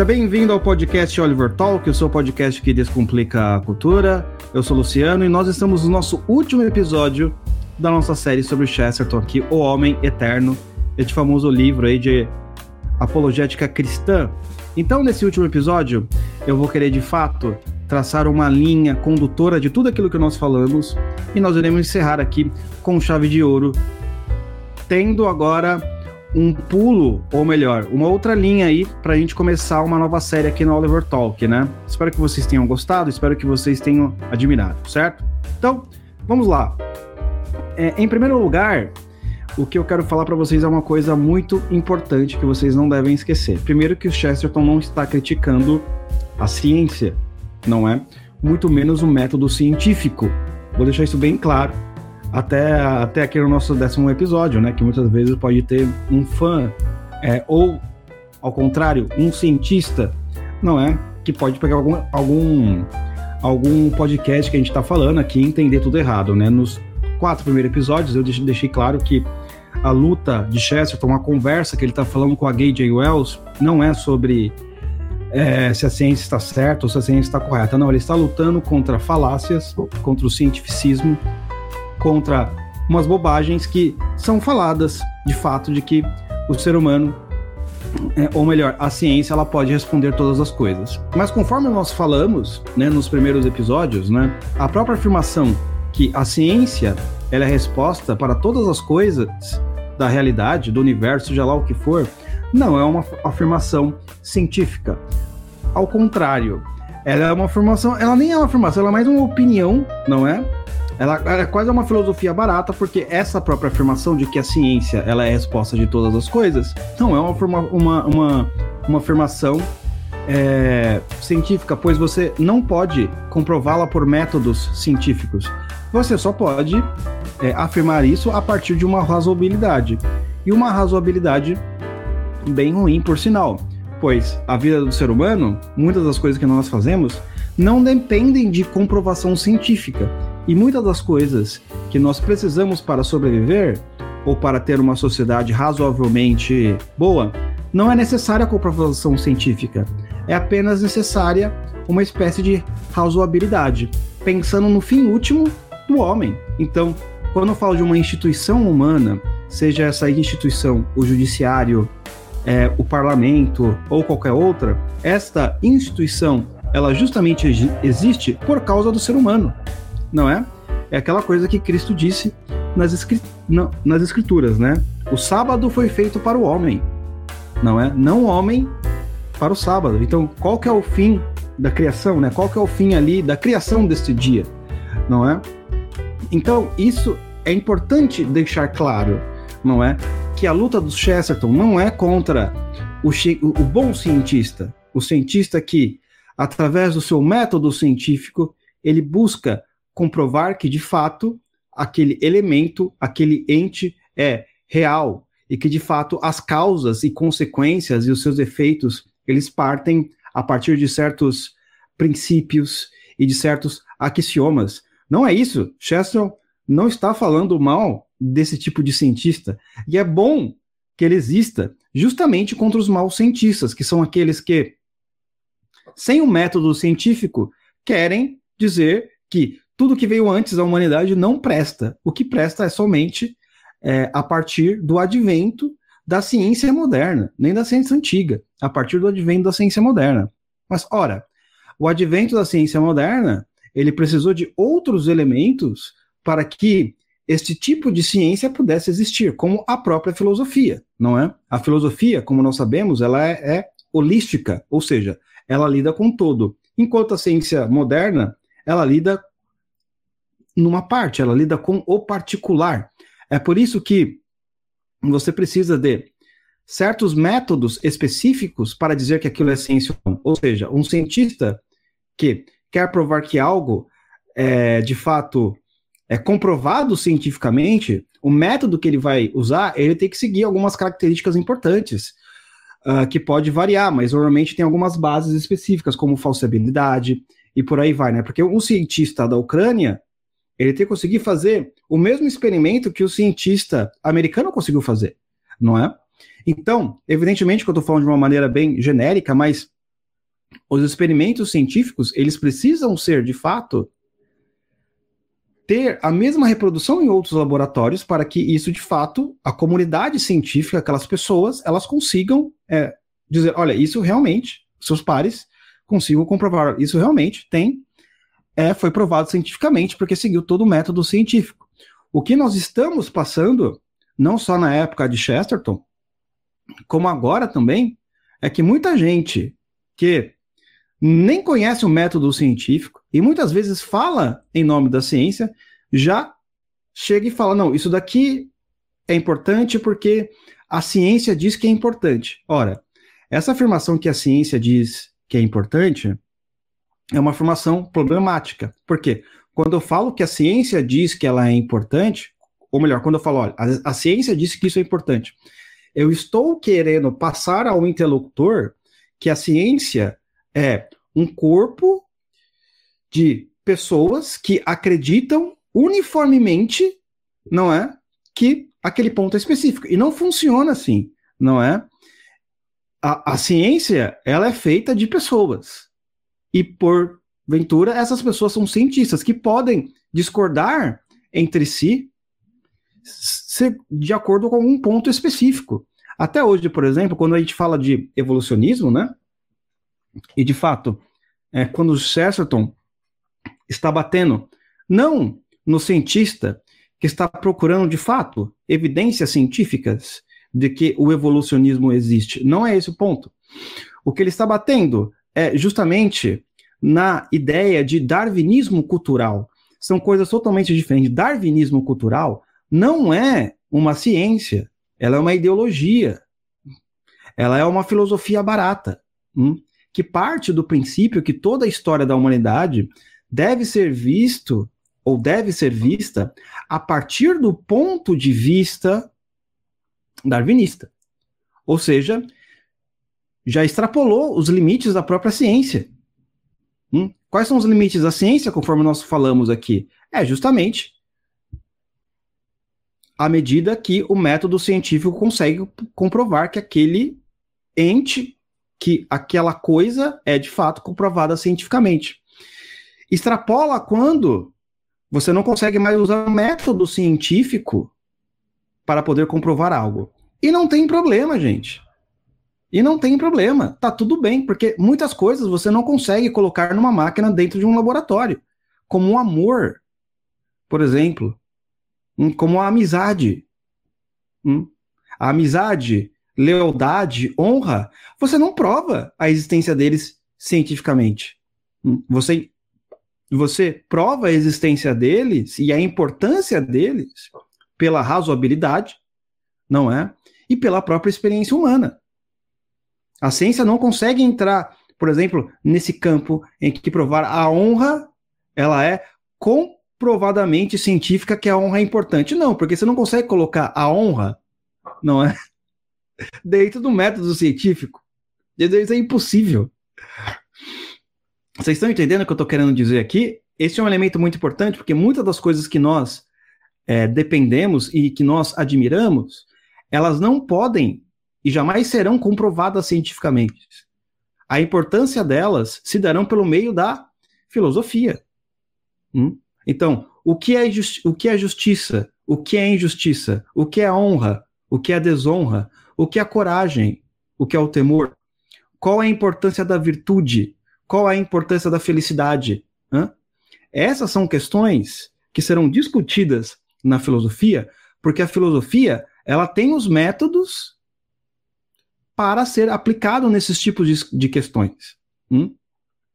Seja bem-vindo ao podcast Oliver Talk, o seu podcast que descomplica a cultura. Eu sou Luciano e nós estamos no nosso último episódio da nossa série sobre Chesterton aqui, O Homem Eterno, este famoso livro aí de apologética cristã. Então, nesse último episódio, eu vou querer de fato traçar uma linha condutora de tudo aquilo que nós falamos e nós iremos encerrar aqui com chave de ouro, tendo agora um pulo, ou melhor, uma outra linha aí para a gente começar uma nova série aqui no Oliver Talk, né? Espero que vocês tenham gostado, espero que vocês tenham admirado, certo? Então, vamos lá. É, em primeiro lugar, o que eu quero falar para vocês é uma coisa muito importante que vocês não devem esquecer. Primeiro, que o Chesterton não está criticando a ciência, não é? Muito menos o método científico. Vou deixar isso bem claro até, até aqui no nosso décimo episódio, né? Que muitas vezes pode ter um fã, é, ou ao contrário, um cientista, não é? Que pode pegar algum, algum, algum podcast que a gente está falando aqui e entender tudo errado, né? Nos quatro primeiros episódios eu deixei claro que a luta de Chesterton, uma conversa que ele está falando com a Gay J. Wells, não é sobre é, se a ciência está certa ou se a ciência está correta. Não, ele está lutando contra falácias, contra o cientificismo, contra umas bobagens que são faladas de fato de que o ser humano, é, ou melhor, a ciência, ela pode responder todas as coisas. Mas conforme nós falamos, né, nos primeiros episódios, né, a própria afirmação que a ciência ela é resposta para todas as coisas da realidade, do universo, seja lá o que for, não é uma afirmação científica. Ao contrário, ela é uma afirmação, ela nem é uma afirmação, ela é mais uma opinião, não é? Ela, é quase uma filosofia barata, porque essa própria afirmação de que a ciência ela é a resposta de todas as coisas, não é uma, uma, uma, uma afirmação é, científica, pois você não pode comprová-la por métodos científicos. Você só pode é, afirmar isso a partir de uma razoabilidade. E uma razoabilidade bem ruim, por sinal, pois a vida do ser humano, muitas das coisas que nós fazemos, não dependem de comprovação científica. E muitas das coisas que nós precisamos para sobreviver ou para ter uma sociedade razoavelmente boa, não é necessária a comprovação científica. É apenas necessária uma espécie de razoabilidade, pensando no fim último do homem. Então, quando eu falo de uma instituição humana, seja essa instituição o judiciário, é, o parlamento ou qualquer outra, esta instituição ela justamente existe por causa do ser humano não é? É aquela coisa que Cristo disse nas, não, nas escrituras, né? O sábado foi feito para o homem, não é? Não o homem para o sábado. Então, qual que é o fim da criação, né? Qual que é o fim ali da criação deste dia, não é? Então, isso é importante deixar claro, não é? Que a luta do Chesterton não é contra o, o bom cientista, o cientista que, através do seu método científico, ele busca comprovar que, de fato, aquele elemento, aquele ente é real e que, de fato, as causas e consequências e os seus efeitos, eles partem a partir de certos princípios e de certos axiomas. Não é isso. Chesterton não está falando mal desse tipo de cientista. E é bom que ele exista justamente contra os maus cientistas, que são aqueles que, sem o um método científico, querem dizer que tudo que veio antes da humanidade não presta. O que presta é somente é, a partir do advento da ciência moderna, nem da ciência antiga, a partir do advento da ciência moderna. Mas, ora, o advento da ciência moderna, ele precisou de outros elementos para que este tipo de ciência pudesse existir, como a própria filosofia, não é? A filosofia, como nós sabemos, ela é, é holística, ou seja, ela lida com todo. Enquanto a ciência moderna, ela lida numa parte, ela lida com o particular. É por isso que você precisa de certos métodos específicos para dizer que aquilo é ciência. Ou seja, um cientista que quer provar que algo é de fato é comprovado cientificamente, o método que ele vai usar, ele tem que seguir algumas características importantes, uh, que pode variar, mas normalmente tem algumas bases específicas, como falsibilidade e por aí vai, né? Porque um cientista da Ucrânia, ele tem que conseguir fazer o mesmo experimento que o cientista americano conseguiu fazer, não é? Então, evidentemente que eu estou falando de uma maneira bem genérica, mas os experimentos científicos, eles precisam ser, de fato, ter a mesma reprodução em outros laboratórios para que isso, de fato, a comunidade científica, aquelas pessoas, elas consigam é, dizer, olha, isso realmente, seus pares consigam comprovar, isso realmente tem, é, foi provado cientificamente, porque seguiu todo o método científico. O que nós estamos passando, não só na época de Chesterton, como agora também, é que muita gente que nem conhece o método científico e muitas vezes fala em nome da ciência, já chega e fala: não, isso daqui é importante porque a ciência diz que é importante. Ora, essa afirmação que a ciência diz que é importante é uma afirmação problemática. Por quê? Quando eu falo que a ciência diz que ela é importante, ou melhor, quando eu falo, olha, a, a ciência disse que isso é importante, eu estou querendo passar ao interlocutor que a ciência é um corpo de pessoas que acreditam uniformemente, não é? Que aquele ponto é específico. E não funciona assim, não é? A, a ciência, ela é feita de pessoas. E por ventura, essas pessoas são cientistas que podem discordar entre si de acordo com um ponto específico. Até hoje, por exemplo, quando a gente fala de evolucionismo, né? E de fato, é, quando o Chesterton está batendo, não no cientista que está procurando de fato evidências científicas de que o evolucionismo existe. Não é esse o ponto. O que ele está batendo é justamente na ideia de darwinismo cultural. São coisas totalmente diferentes. Darwinismo cultural não é uma ciência, ela é uma ideologia. Ela é uma filosofia barata. Hum? que parte do princípio que toda a história da humanidade deve ser visto ou deve ser vista a partir do ponto de vista darwinista. Ou seja, já extrapolou os limites da própria ciência. Hum? Quais são os limites da ciência, conforme nós falamos aqui? É justamente à medida que o método científico consegue comprovar que aquele ente que aquela coisa é de fato comprovada cientificamente. Extrapola quando você não consegue mais usar o método científico para poder comprovar algo. E não tem problema, gente. E não tem problema. Tá tudo bem, porque muitas coisas você não consegue colocar numa máquina dentro de um laboratório. Como o amor, por exemplo. Hum, como a amizade. Hum, a amizade lealdade, honra, você não prova a existência deles cientificamente. Hum, você, você prova a existência deles e a importância deles pela razoabilidade, não é? E pela própria experiência humana. A ciência não consegue entrar, por exemplo, nesse campo em que provar a honra, ela é comprovadamente científica que a honra é importante. Não, porque você não consegue colocar a honra, não é? dentro do método científico. Isso é impossível. Vocês estão entendendo o que eu estou querendo dizer aqui? Esse é um elemento muito importante, porque muitas das coisas que nós é, dependemos e que nós admiramos, elas não podem e jamais serão comprovadas cientificamente. A importância delas se darão pelo meio da filosofia. Hum? Então, o que, é o que é justiça? O que é injustiça? O que é honra? O que é desonra? O que é coragem? O que é o temor? Qual é a importância da virtude? Qual é a importância da felicidade? Hã? Essas são questões que serão discutidas na filosofia, porque a filosofia ela tem os métodos para ser aplicado nesses tipos de, de questões. Hum?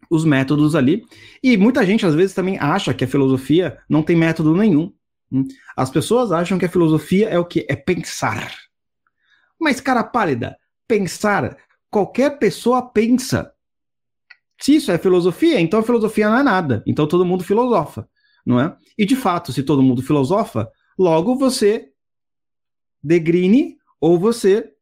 Os métodos ali. E muita gente, às vezes, também acha que a filosofia não tem método nenhum. Hum? As pessoas acham que a filosofia é o que? É pensar. Mas, cara pálida, pensar, qualquer pessoa pensa. Se isso é filosofia, então a filosofia não é nada. Então todo mundo filosofa, não é? E de fato, se todo mundo filosofa, logo você degrine ou você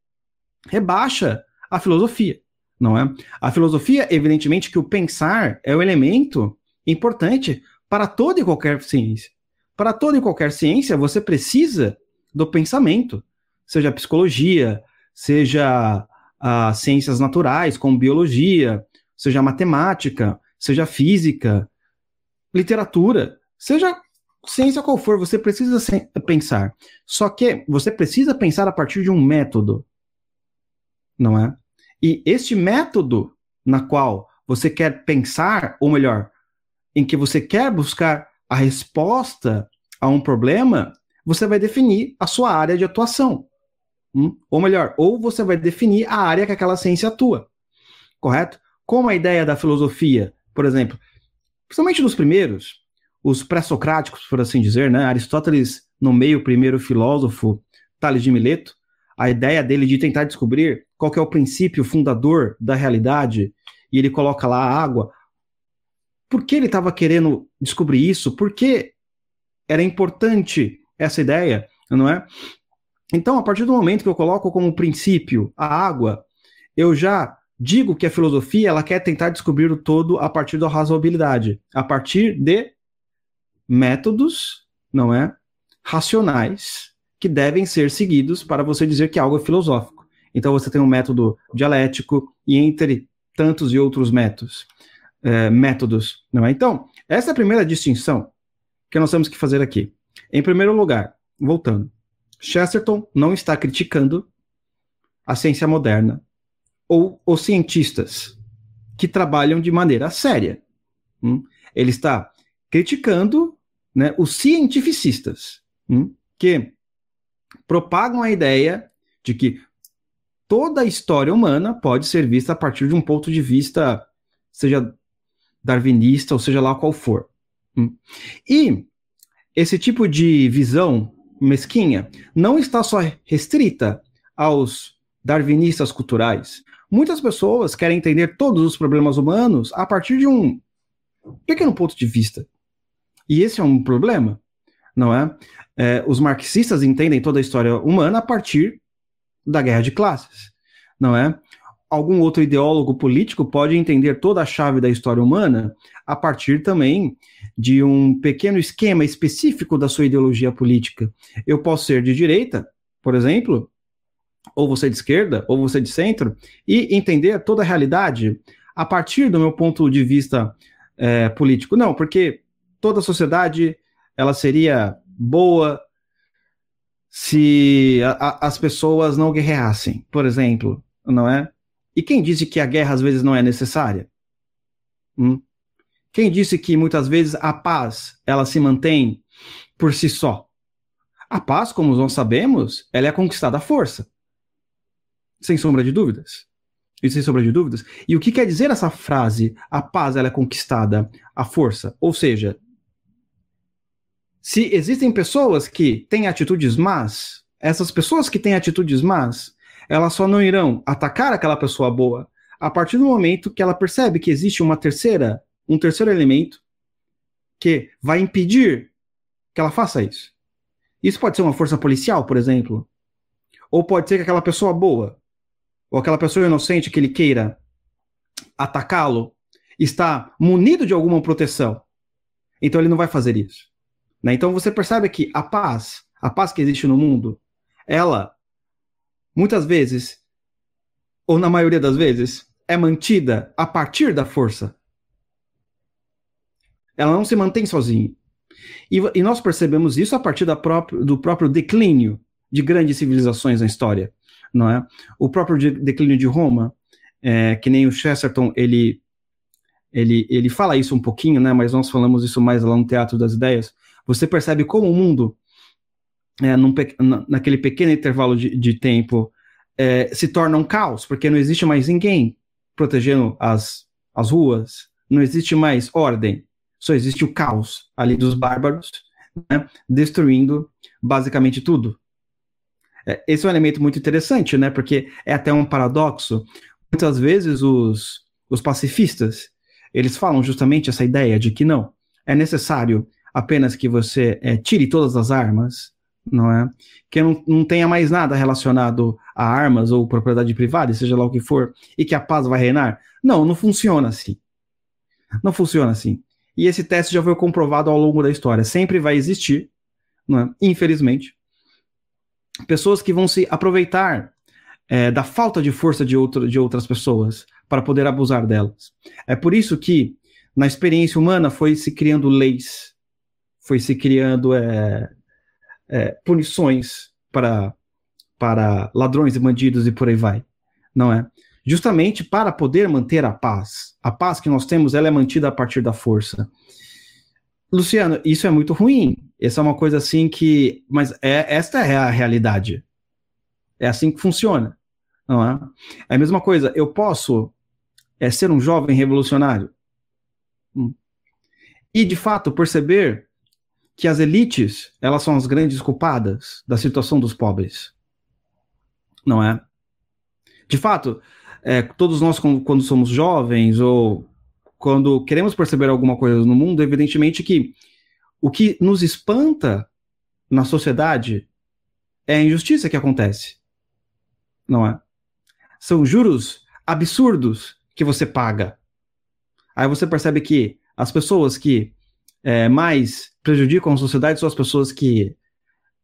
rebaixa a filosofia, não é? A filosofia, evidentemente, que o pensar é o elemento importante para toda e qualquer ciência. Para toda e qualquer ciência, você precisa do pensamento seja psicologia, seja as ciências naturais, como biologia, seja matemática, seja física, literatura, seja ciência qual for, você precisa pensar. Só que você precisa pensar a partir de um método, não é? E este método na qual você quer pensar, ou melhor, em que você quer buscar a resposta a um problema, você vai definir a sua área de atuação. Hum? Ou melhor, ou você vai definir a área que aquela ciência atua. Correto? Como a ideia da filosofia, por exemplo, principalmente nos primeiros, os pré-socráticos, por assim dizer, né? Aristóteles, no meio, primeiro filósofo, Tales de Mileto, a ideia dele de tentar descobrir qual é o princípio fundador da realidade, e ele coloca lá a água. Por que ele estava querendo descobrir isso? Por que era importante essa ideia, não é? Então, a partir do momento que eu coloco como princípio a água, eu já digo que a filosofia ela quer tentar descobrir o todo a partir da razoabilidade, a partir de métodos, não é? Racionais que devem ser seguidos para você dizer que algo é filosófico. Então você tem um método dialético e entre tantos e outros métodos, é, métodos, não é? Então essa é a primeira distinção que nós temos que fazer aqui. Em primeiro lugar, voltando, Chesterton não está criticando a ciência moderna ou os cientistas que trabalham de maneira séria. Hum? Ele está criticando né, os cientificistas, hum? que propagam a ideia de que toda a história humana pode ser vista a partir de um ponto de vista, seja darwinista ou seja lá qual for. Hum? E esse tipo de visão mesquinha não está só restrita aos darwinistas culturais. Muitas pessoas querem entender todos os problemas humanos a partir de um pequeno ponto de vista. E esse é um problema, não é? é os marxistas entendem toda a história humana a partir da guerra de classes, não é? Algum outro ideólogo político pode entender toda a chave da história humana a partir também de um pequeno esquema específico da sua ideologia política. Eu posso ser de direita, por exemplo, ou você de esquerda, ou você de centro, e entender toda a realidade a partir do meu ponto de vista é, político. Não, porque toda a sociedade ela seria boa se a, a, as pessoas não guerreassem, por exemplo, não é? E quem disse que a guerra às vezes não é necessária? Hum? Quem disse que muitas vezes a paz ela se mantém por si só? A paz, como nós sabemos, ela é conquistada à força. Sem sombra de dúvidas. E sem sombra de dúvidas. E o que quer dizer essa frase? A paz ela é conquistada à força. Ou seja, se existem pessoas que têm atitudes más, essas pessoas que têm atitudes más, elas só não irão atacar aquela pessoa boa a partir do momento que ela percebe que existe uma terceira um terceiro elemento que vai impedir que ela faça isso. Isso pode ser uma força policial, por exemplo. Ou pode ser que aquela pessoa boa, ou aquela pessoa inocente que ele queira atacá-lo, está munido de alguma proteção. Então ele não vai fazer isso. Né? Então você percebe que a paz, a paz que existe no mundo, ela, muitas vezes, ou na maioria das vezes, é mantida a partir da força. Ela não se mantém sozinha. E, e nós percebemos isso a partir próprio, do próprio declínio de grandes civilizações na história, não é? O próprio de, declínio de Roma, é, que nem o Chesterton, ele, ele, ele fala isso um pouquinho, né? Mas nós falamos isso mais lá no Teatro das Ideias. Você percebe como o mundo, é, num, naquele pequeno intervalo de, de tempo, é, se torna um caos, porque não existe mais ninguém protegendo as, as ruas, não existe mais ordem, só existe o caos ali dos bárbaros, né, destruindo basicamente tudo. É, esse é um elemento muito interessante, né, porque é até um paradoxo. Muitas vezes os, os pacifistas, eles falam justamente essa ideia de que não, é necessário apenas que você é, tire todas as armas, não é? Que não, não tenha mais nada relacionado a armas ou propriedade privada, seja lá o que for, e que a paz vai reinar. Não, não funciona assim. Não funciona assim. E esse teste já foi comprovado ao longo da história. Sempre vai existir, é? infelizmente, pessoas que vão se aproveitar é, da falta de força de, outro, de outras pessoas para poder abusar delas. É por isso que, na experiência humana, foi se criando leis, foi se criando é, é, punições para, para ladrões e bandidos e por aí vai, não é? Justamente para poder manter a paz. A paz que nós temos, ela é mantida a partir da força. Luciano, isso é muito ruim. Essa é uma coisa assim que. Mas é, esta é a realidade. É assim que funciona. Não é? É a mesma coisa. Eu posso é, ser um jovem revolucionário hum. e, de fato, perceber que as elites elas são as grandes culpadas da situação dos pobres. Não é? De fato, é, todos nós, quando somos jovens ou quando queremos perceber alguma coisa no mundo, evidentemente que o que nos espanta na sociedade é a injustiça que acontece. Não é? São juros absurdos que você paga. Aí você percebe que as pessoas que é, mais prejudicam a sociedade são as pessoas que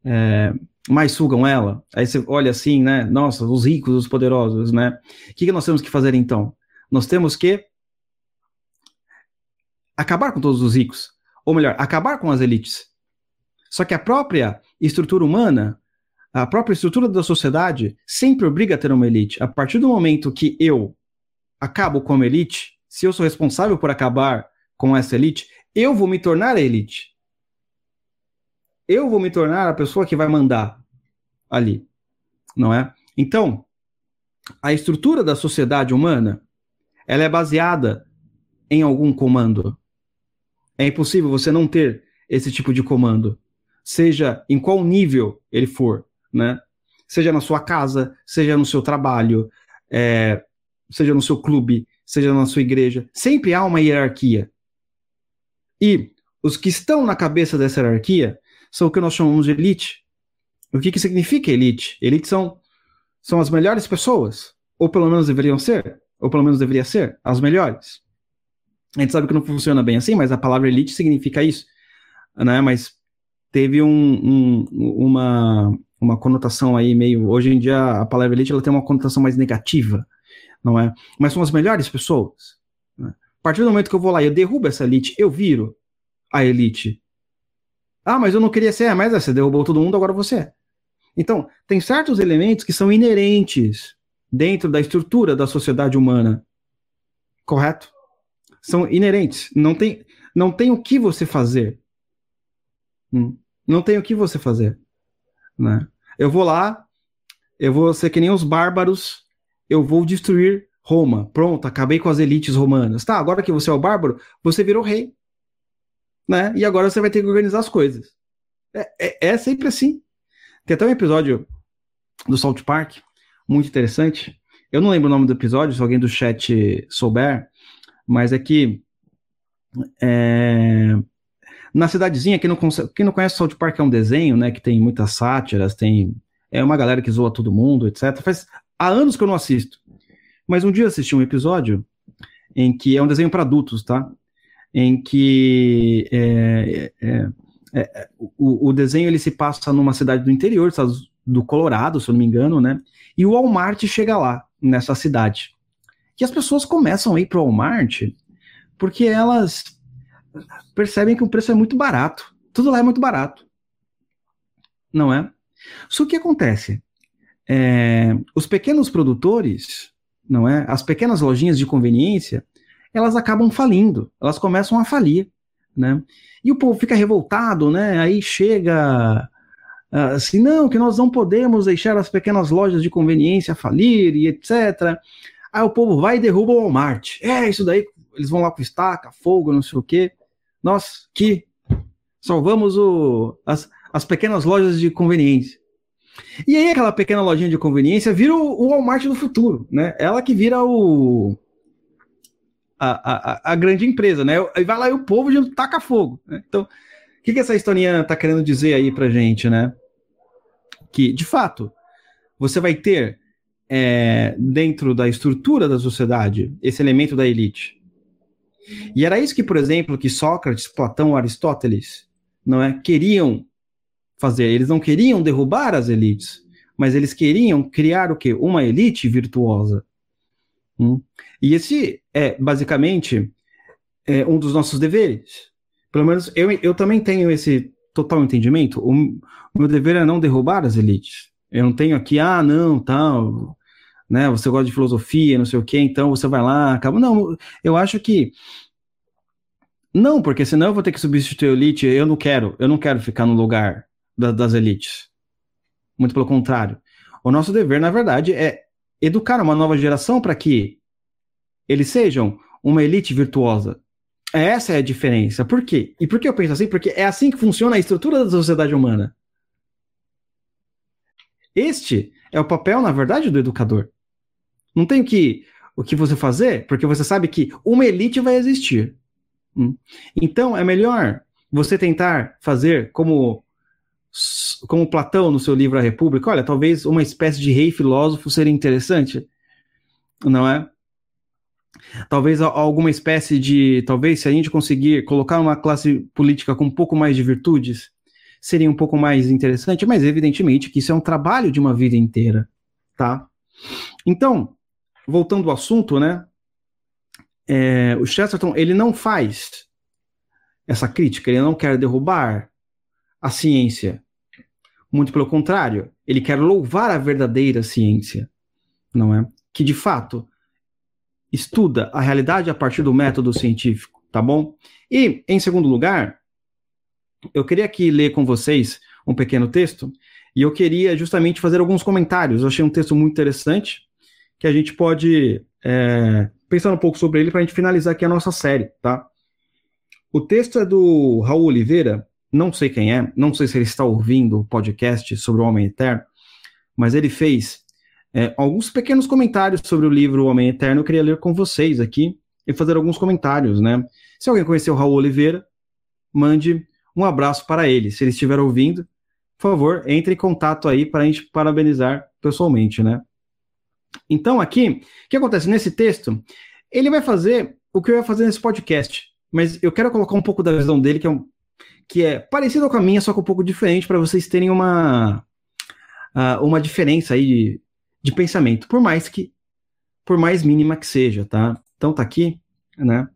é, mais sugam ela. Aí você olha assim, né? Nossa, os ricos, os poderosos, né? O que, que nós temos que fazer então? Nós temos que acabar com todos os ricos, ou melhor, acabar com as elites. Só que a própria estrutura humana, a própria estrutura da sociedade sempre obriga a ter uma elite. A partir do momento que eu acabo com a elite, se eu sou responsável por acabar com essa elite, eu vou me tornar a elite. Eu vou me tornar a pessoa que vai mandar ali, não é? Então, a estrutura da sociedade humana, ela é baseada em algum comando. É impossível você não ter esse tipo de comando, seja em qual nível ele for, né? Seja na sua casa, seja no seu trabalho, é, seja no seu clube, seja na sua igreja, sempre há uma hierarquia. E os que estão na cabeça dessa hierarquia são o que nós chamamos de elite. O que, que significa elite? Elite são, são as melhores pessoas, ou pelo menos deveriam ser, ou pelo menos deveria ser, as melhores. A gente sabe que não funciona bem assim, mas a palavra elite significa isso, né? Mas teve um, um, uma, uma conotação aí meio. Hoje em dia a palavra elite ela tem uma conotação mais negativa, não é? Mas são as melhores pessoas. Partir do momento que eu vou lá e eu derrubo essa elite, eu viro a elite. Ah, mas eu não queria ser, mas você derrubou todo mundo, agora você é. Então, tem certos elementos que são inerentes dentro da estrutura da sociedade humana. Correto? são inerentes. Não tem, não tem o que você fazer. Hum. Não tem o que você fazer. Né? Eu vou lá, eu vou ser que nem os bárbaros, eu vou destruir Roma. Pronto, acabei com as elites romanas. Tá, agora que você é o bárbaro, você virou rei. Né? E agora você vai ter que organizar as coisas. É, é, é sempre assim. Tem até um episódio do Salt Park, muito interessante. Eu não lembro o nome do episódio, se alguém do chat souber, mas é que é, na cidadezinha, quem não, quem não conhece South Park é um desenho, né, que tem muitas sátiras, tem é uma galera que zoa todo mundo, etc. Faz há anos que eu não assisto. Mas um dia assisti um episódio em que é um desenho para adultos, tá? Em que é, é, é, é, o, o, desenho ele se passa numa cidade do interior, do Colorado, se eu não me engano, né? E o Walmart chega lá, nessa cidade que as pessoas começam a ir para o Walmart porque elas percebem que o preço é muito barato. Tudo lá é muito barato. Não é? Só que acontece? É, os pequenos produtores, não é? As pequenas lojinhas de conveniência, elas acabam falindo, elas começam a falir, né? E o povo fica revoltado, né? Aí chega assim, não, que nós não podemos deixar as pequenas lojas de conveniência falir e etc. Aí o povo vai e derruba o Walmart. É, isso daí, eles vão lá com estaca, fogo, não sei o quê. Nós que salvamos o, as, as pequenas lojas de conveniência. E aí aquela pequena lojinha de conveniência vira o, Walmart do futuro, né? Ela que vira o a, a, a grande empresa, né? Aí vai lá e o povo já taca fogo. Né? Então, o que, que essa historinha tá querendo dizer aí pra gente, né? Que, de fato, você vai ter é, dentro da estrutura da sociedade esse elemento da elite. E era isso que, por exemplo, que Sócrates, Platão, Aristóteles, não é, queriam fazer. Eles não queriam derrubar as elites, mas eles queriam criar o quê? Uma elite virtuosa. Hum? E esse é basicamente é, um dos nossos deveres. Pelo menos eu, eu também tenho esse total entendimento. O, meu dever é não derrubar as elites. Eu não tenho aqui, ah, não, tal, né? Você gosta de filosofia, não sei o quê, então você vai lá, acaba. Não, eu acho que não, porque senão eu vou ter que substituir a elite. Eu não quero, eu não quero ficar no lugar da, das elites. Muito pelo contrário. O nosso dever, na verdade, é educar uma nova geração para que eles sejam uma elite virtuosa. Essa é a diferença. Por quê? E por que eu penso assim? Porque é assim que funciona a estrutura da sociedade humana. Este é o papel, na verdade, do educador. Não tem que, o que você fazer, porque você sabe que uma elite vai existir. Hum. Então, é melhor você tentar fazer como como Platão no seu livro A República, olha, talvez uma espécie de rei filósofo seria interessante, não é? Talvez alguma espécie de, talvez se a gente conseguir colocar uma classe política com um pouco mais de virtudes, seria um pouco mais interessante, mas evidentemente que isso é um trabalho de uma vida inteira, tá? Então, voltando ao assunto, né? É, o Chesterton ele não faz essa crítica, ele não quer derrubar a ciência. Muito pelo contrário, ele quer louvar a verdadeira ciência, não é? Que de fato estuda a realidade a partir do método científico, tá bom? E, em segundo lugar, eu queria aqui ler com vocês um pequeno texto e eu queria justamente fazer alguns comentários. Eu achei um texto muito interessante que a gente pode é, pensar um pouco sobre ele para a gente finalizar aqui a nossa série, tá? O texto é do Raul Oliveira, não sei quem é, não sei se ele está ouvindo o podcast sobre o Homem Eterno, mas ele fez é, alguns pequenos comentários sobre o livro O Homem Eterno. Eu queria ler com vocês aqui e fazer alguns comentários, né? Se alguém conheceu o Raul Oliveira, mande um abraço para ele. Se ele estiver ouvindo, por favor, entre em contato aí para a gente parabenizar pessoalmente, né? Então, aqui, o que acontece nesse texto? Ele vai fazer o que eu ia fazer nesse podcast, mas eu quero colocar um pouco da visão dele, que é, um, que é parecido com a minha, só que um pouco diferente, para vocês terem uma, uh, uma diferença aí de, de pensamento, por mais que, por mais mínima que seja, tá? Então tá aqui, né?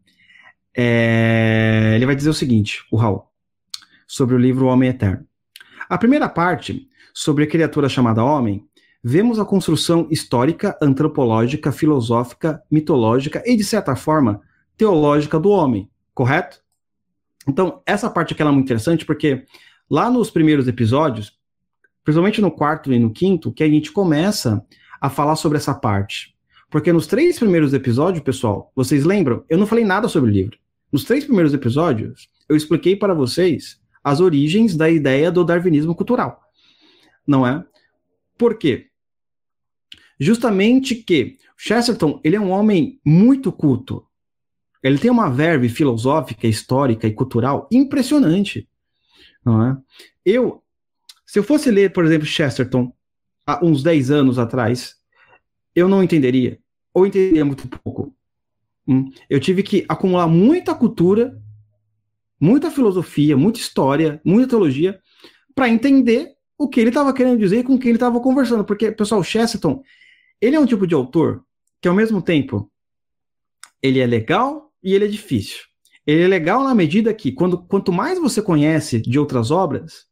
É, ele vai dizer o seguinte, o Raul, sobre o livro O Homem Eterno. A primeira parte, sobre a criatura chamada Homem, vemos a construção histórica, antropológica, filosófica, mitológica e, de certa forma, teológica do homem, correto? Então, essa parte aqui é muito interessante porque lá nos primeiros episódios, principalmente no quarto e no quinto, que a gente começa a falar sobre essa parte. Porque nos três primeiros episódios, pessoal, vocês lembram? Eu não falei nada sobre o livro. Nos três primeiros episódios, eu expliquei para vocês as origens da ideia do darwinismo cultural. Não é? Por quê? Justamente que Chesterton, ele é um homem muito culto. Ele tem uma verve filosófica, histórica e cultural impressionante. Não é? Eu, se eu fosse ler, por exemplo, Chesterton há uns 10 anos atrás, eu não entenderia. Ou entenderia muito pouco. Hum? Eu tive que acumular muita cultura, muita filosofia, muita história, muita teologia, para entender o que ele estava querendo dizer e com quem ele estava conversando. Porque, pessoal, Chesterton, ele é um tipo de autor que, ao mesmo tempo, ele é legal e ele é difícil. Ele é legal na medida que, quando, quanto mais você conhece de outras obras,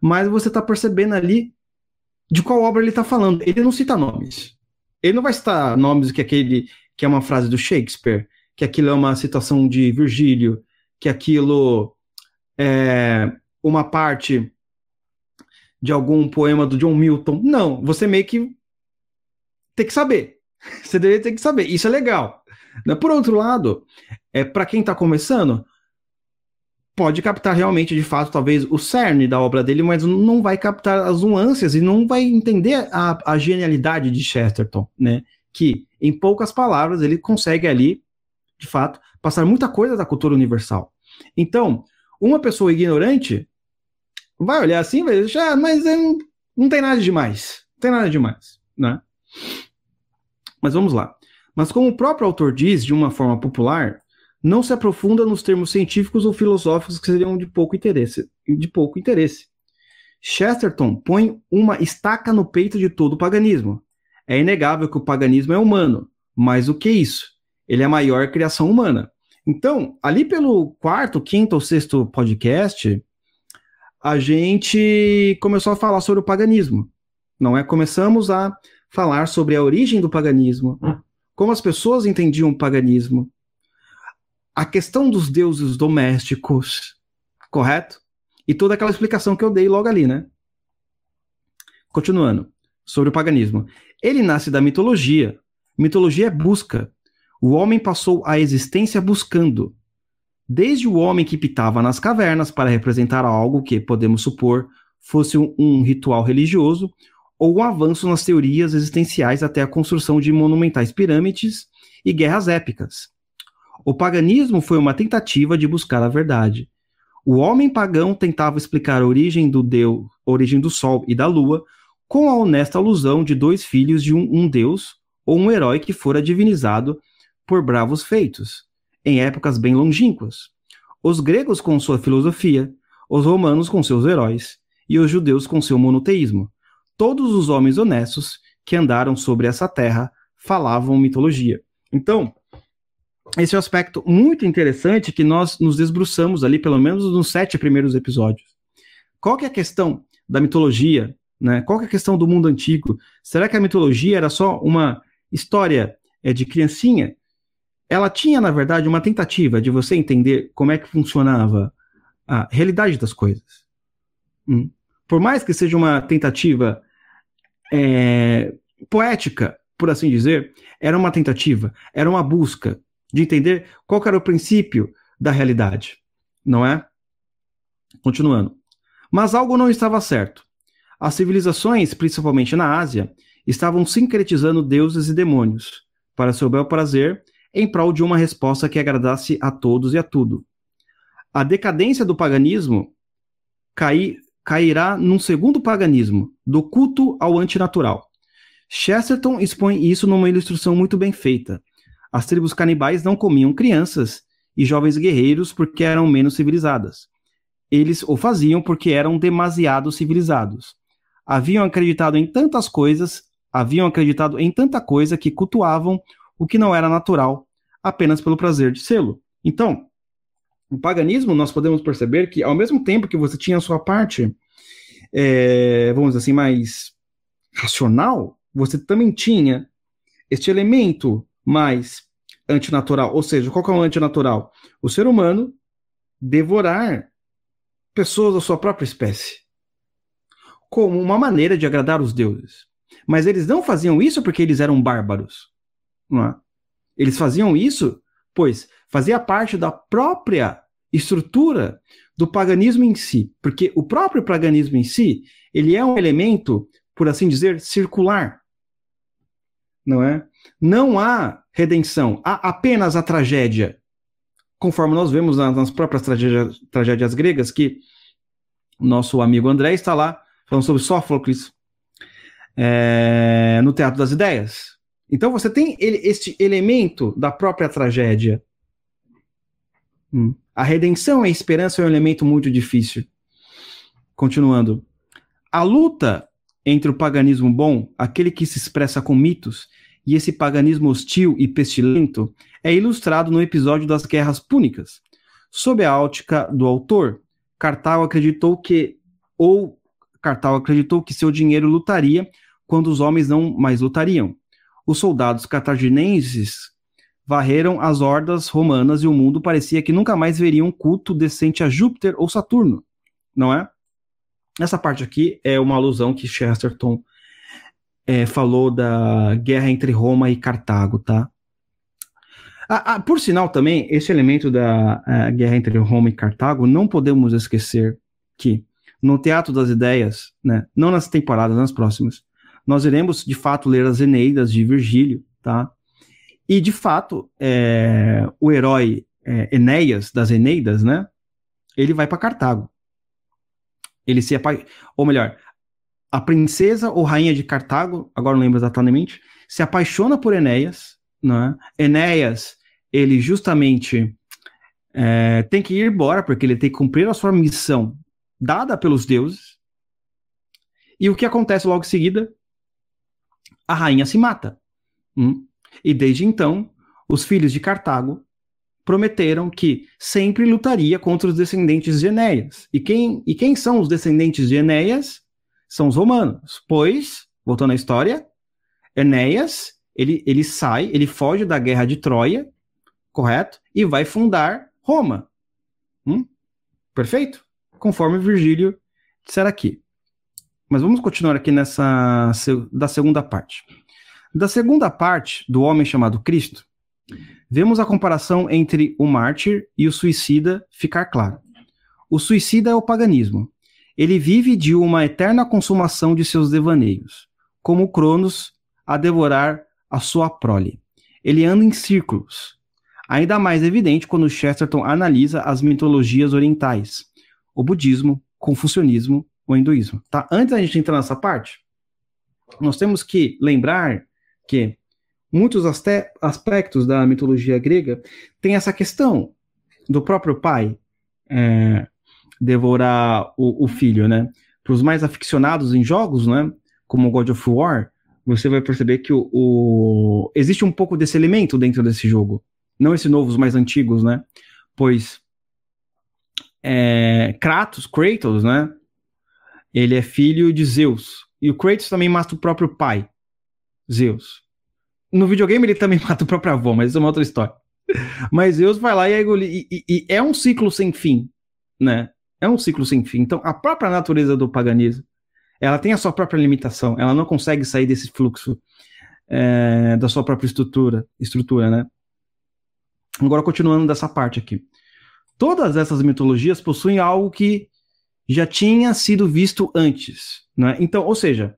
mais você está percebendo ali de qual obra ele está falando. Ele não cita nomes. Ele não vai citar nomes que aquele que é uma frase do Shakespeare, que aquilo é uma citação de Virgílio, que aquilo é uma parte de algum poema do John Milton. Não, você meio que tem que saber. Você deveria ter que saber. Isso é legal. Né? Por outro lado, é, para quem está começando, pode captar realmente, de fato, talvez o cerne da obra dele, mas não vai captar as nuances e não vai entender a, a genialidade de Chesterton, né? Que, em poucas palavras, ele consegue ali, de fato, passar muita coisa da cultura universal. Então, uma pessoa ignorante vai olhar assim, vai dizer, ah, mas não, não tem nada demais. Não tem nada demais, né? Mas vamos lá. Mas como o próprio autor diz, de uma forma popular, não se aprofunda nos termos científicos ou filosóficos que seriam de pouco interesse, de pouco interesse. Chesterton põe uma estaca no peito de todo o paganismo. É inegável que o paganismo é humano, mas o que é isso? Ele é a maior criação humana. Então, ali pelo quarto, quinto ou sexto podcast, a gente começou a falar sobre o paganismo. Não é? Começamos a falar sobre a origem do paganismo, como as pessoas entendiam o paganismo, a questão dos deuses domésticos, correto? E toda aquela explicação que eu dei logo ali, né? Continuando, sobre o paganismo. Ele nasce da mitologia. Mitologia é busca. O homem passou a existência buscando. Desde o homem que pitava nas cavernas para representar algo que, podemos supor, fosse um, um ritual religioso, ou avanço nas teorias existenciais até a construção de monumentais pirâmides e guerras épicas. O paganismo foi uma tentativa de buscar a verdade. O homem pagão tentava explicar a origem do Deus, origem do Sol e da Lua, com a honesta alusão de dois filhos de um, um deus ou um herói que fora divinizado por bravos feitos, em épocas bem longínquas. Os gregos com sua filosofia, os romanos com seus heróis e os judeus com seu monoteísmo. Todos os homens honestos que andaram sobre essa terra falavam mitologia. Então, esse é um aspecto muito interessante que nós nos desbruçamos ali, pelo menos nos sete primeiros episódios. Qual que é a questão da mitologia? Né? Qual que é a questão do mundo antigo? Será que a mitologia era só uma história é, de criancinha? Ela tinha, na verdade, uma tentativa de você entender como é que funcionava a realidade das coisas. Hum. Por mais que seja uma tentativa é, poética, por assim dizer, era uma tentativa, era uma busca de entender qual era o princípio da realidade, não é? Continuando. Mas algo não estava certo. As civilizações, principalmente na Ásia, estavam sincretizando deuses e demônios, para seu bel prazer, em prol de uma resposta que agradasse a todos e a tudo. A decadência do paganismo cair, cairá num segundo paganismo, do culto ao antinatural. Chesterton expõe isso numa ilustração muito bem feita. As tribos canibais não comiam crianças e jovens guerreiros porque eram menos civilizadas. Eles o faziam porque eram demasiado civilizados. Haviam acreditado em tantas coisas, haviam acreditado em tanta coisa que cultuavam o que não era natural, apenas pelo prazer de sê-lo. Então, o paganismo, nós podemos perceber que, ao mesmo tempo que você tinha a sua parte, é, vamos dizer assim, mais racional, você também tinha este elemento mais antinatural. Ou seja, qual que é o antinatural? O ser humano devorar pessoas da sua própria espécie como uma maneira de agradar os deuses. Mas eles não faziam isso porque eles eram bárbaros. Não é? Eles faziam isso, pois fazia parte da própria estrutura do paganismo em si, porque o próprio paganismo em si, ele é um elemento, por assim dizer, circular. Não é? Não há redenção, há apenas a tragédia. Conforme nós vemos nas próprias tragédias, tragédias gregas, que nosso amigo André está lá falando sobre Sófocles é, no Teatro das Ideias. Então você tem ele, este elemento da própria tragédia. Hum. A redenção e a esperança é um elemento muito difícil. Continuando. A luta entre o paganismo bom, aquele que se expressa com mitos, e esse paganismo hostil e pestilento é ilustrado no episódio das Guerras Púnicas. Sob a ótica do autor, Cartago acreditou que ou Cartago acreditou que seu dinheiro lutaria quando os homens não mais lutariam os soldados cartaginenses varreram as hordas romanas e o mundo parecia que nunca mais veria um culto decente a Júpiter ou Saturno, não é? Essa parte aqui é uma alusão que Chesterton é, falou da guerra entre Roma e Cartago, tá? Ah, ah, por sinal, também, esse elemento da uh, guerra entre Roma e Cartago, não podemos esquecer que no Teatro das Ideias, né, não nessa temporada, nas próximas, nós iremos, de fato, ler as Eneidas de Virgílio, tá? E, de fato, é, o herói é, Enéas, das Eneidas, né? Ele vai para Cartago. Ele se apa... Ou melhor, a princesa ou rainha de Cartago, agora não lembro exatamente, se apaixona por Enéas, né? Enéas, ele justamente é, tem que ir embora, porque ele tem que cumprir a sua missão dada pelos deuses, E o que acontece logo em seguida? A rainha se mata. Hum? E desde então, os filhos de Cartago prometeram que sempre lutaria contra os descendentes de Enéas. E quem, e quem são os descendentes de Enéas? São os romanos. Pois, voltando à história, Enéas, ele, ele sai, ele foge da guerra de Troia, correto? E vai fundar Roma. Hum? Perfeito? Conforme Virgílio disser aqui. Mas vamos continuar aqui nessa da segunda parte. Da segunda parte do homem chamado Cristo, vemos a comparação entre o mártir e o suicida ficar claro. O suicida é o paganismo. Ele vive de uma eterna consumação de seus devaneios, como Cronos a devorar a sua prole. Ele anda em círculos. Ainda mais evidente quando Chesterton analisa as mitologias orientais, o budismo, confucionismo, o hinduísmo. Tá? Antes da gente entrar nessa parte, nós temos que lembrar que muitos aspectos da mitologia grega têm essa questão do próprio pai é, devorar o, o, filho, né? Para os mais aficionados em jogos, né? Como God of War, você vai perceber que o, o, existe um pouco desse elemento dentro desse jogo. Não esse novo, os mais antigos, né? Pois é, Kratos, Kratos, né? Ele é filho de Zeus. E o Kratos também mata o próprio pai, Zeus. No videogame ele também mata o próprio avô, mas isso é uma outra história. Mas Zeus vai lá e é, e, e, é um ciclo sem fim, né? É um ciclo sem fim. Então, a própria natureza do paganismo, ela tem a sua própria limitação. Ela não consegue sair desse fluxo é, da sua própria estrutura, estrutura, né? Agora, continuando dessa parte aqui. Todas essas mitologias possuem algo que já tinha sido visto antes, né? Então, ou seja,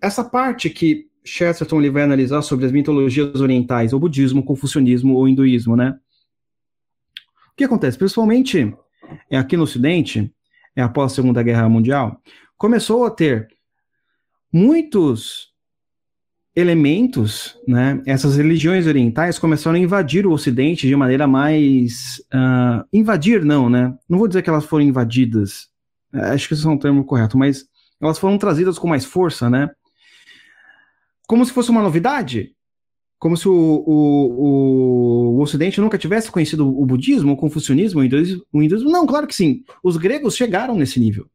essa parte que Chesterton ele vai analisar sobre as mitologias orientais, o budismo, o confucionismo ou hinduísmo, né? O que acontece? Principalmente é aqui no Ocidente, é após a Segunda Guerra Mundial, começou a ter muitos elementos, né? Essas religiões orientais começaram a invadir o Ocidente de maneira mais uh, invadir, não, né? Não vou dizer que elas foram invadidas, acho que esse é um termo correto, mas elas foram trazidas com mais força, né? Como se fosse uma novidade, como se o, o, o, Ocidente nunca tivesse conhecido o budismo, o confucionismo, o hinduísmo, o hinduísmo. Não, claro que sim. Os gregos chegaram nesse nível.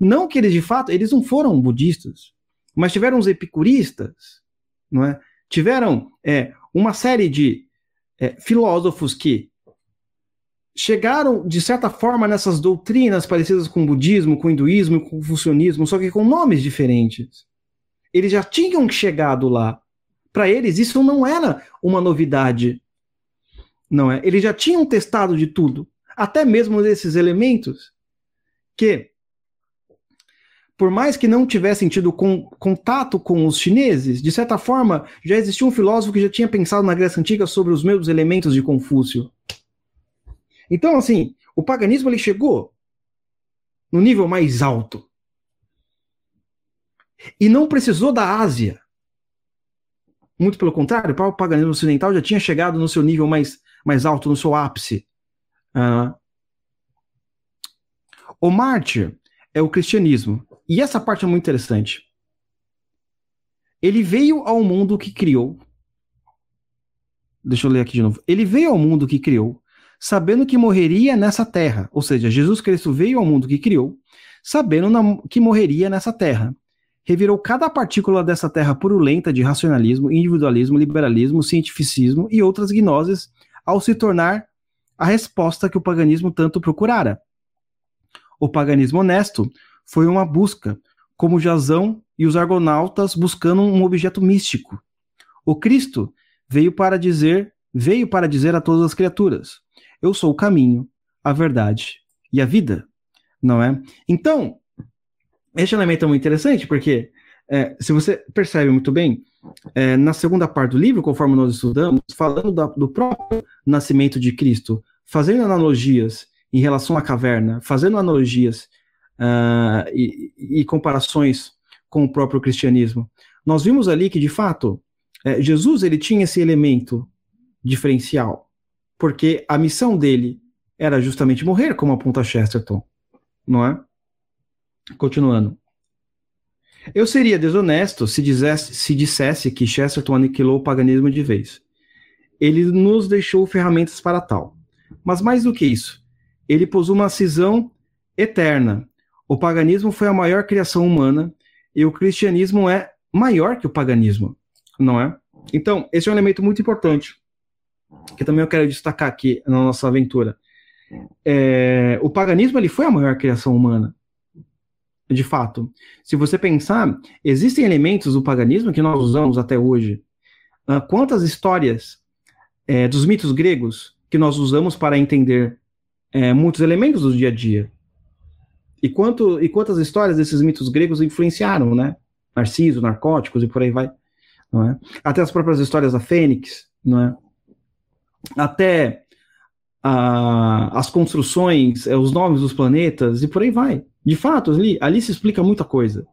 Não que eles, de fato, eles não foram budistas, mas tiveram os epicuristas, não é? Tiveram é, uma série de é, filósofos que chegaram, de certa forma, nessas doutrinas parecidas com o budismo, com o hinduísmo, com o confucionismo, só que com nomes diferentes. Eles já tinham chegado lá. Para eles, isso não era uma novidade. Não é? Eles já tinham testado de tudo, até mesmo desses elementos que por mais que não tivessem tido com, contato com os chineses, de certa forma, já existia um filósofo que já tinha pensado na Grécia Antiga sobre os mesmos elementos de Confúcio. Então, assim, o paganismo ele chegou no nível mais alto. E não precisou da Ásia. Muito pelo contrário, o paganismo ocidental já tinha chegado no seu nível mais, mais alto, no seu ápice. Uh, o mártir é o cristianismo. E essa parte é muito interessante. Ele veio ao mundo que criou. Deixa eu ler aqui de novo. Ele veio ao mundo que criou, sabendo que morreria nessa terra. Ou seja, Jesus Cristo veio ao mundo que criou, sabendo que morreria nessa terra revirou cada partícula dessa terra purulenta de racionalismo, individualismo, liberalismo, cientificismo e outras gnoses, ao se tornar a resposta que o paganismo tanto procurara. O paganismo honesto foi uma busca, como Jazão e os argonautas buscando um objeto místico. O Cristo veio para dizer, veio para dizer a todas as criaturas: Eu sou o caminho, a verdade e a vida, não é? Então, esse elemento é muito interessante porque, é, se você percebe muito bem, é, na segunda parte do livro, conforme nós estudamos, falando da, do próprio nascimento de Cristo, fazendo analogias em relação à caverna, fazendo analogias uh, e, e, comparações com o próprio cristianismo, nós vimos ali que, de fato, é, Jesus ele tinha esse elemento diferencial, porque a missão dele era justamente morrer, como aponta Chesterton, não é? Continuando. Eu seria desonesto se, dissesse, se dissesse que Chesterton aniquilou o paganismo de vez. Ele nos deixou ferramentas para tal. Mas mais do que isso, ele pôs uma cisão eterna. O paganismo foi a maior criação humana e o cristianismo é maior que o paganismo, não é? Então, esse é um elemento muito importante que também eu quero destacar aqui na nossa aventura. É, o paganismo ele foi a maior criação humana, de fato. Se você pensar, existem elementos do paganismo que nós usamos até hoje. Uh, quantas histórias é, dos mitos gregos que nós usamos para entender é, muitos elementos do dia a dia? E, quanto, e quantas histórias desses mitos gregos influenciaram, né? Narciso, narcóticos e por aí vai. Não é? Até as próprias histórias da Fênix, não é? até a, as construções, é, os nomes dos planetas e por aí vai. De fato, ali, ali se explica muita coisa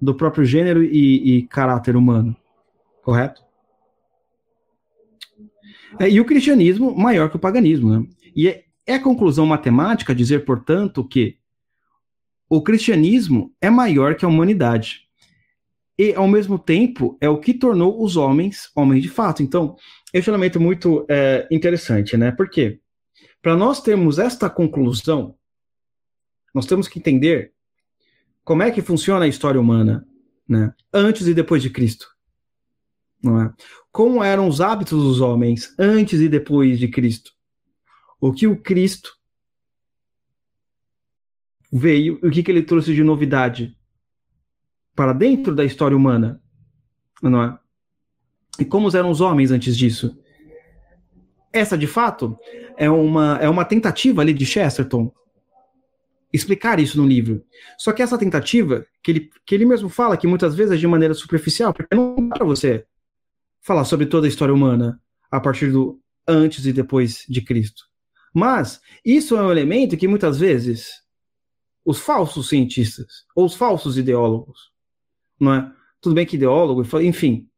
do próprio gênero e, e caráter humano, correto? É, e o cristianismo maior que o paganismo, né? E é, é conclusão matemática dizer, portanto, que o cristianismo é maior que a humanidade. E, ao mesmo tempo, é o que tornou os homens homens de fato. Então, esse é um elemento muito é, interessante, né? Porque para nós termos esta conclusão, nós temos que entender como é que funciona a história humana, né? Antes e depois de Cristo, não é? Como eram os hábitos dos homens antes e depois de Cristo? O que o Cristo veio, o que, que ele trouxe de novidade para dentro da história humana, não é? E como eram os homens antes disso? Essa, de fato, é uma, é uma tentativa ali de Chesterton explicar isso no livro. Só que essa tentativa, que ele, que ele mesmo fala que muitas vezes é de maneira superficial, porque não dá para você falar sobre toda a história humana a partir do antes e depois de Cristo. Mas isso é um elemento que muitas vezes os falsos cientistas ou os falsos ideólogos, não é? Tudo bem que ideólogo, enfim,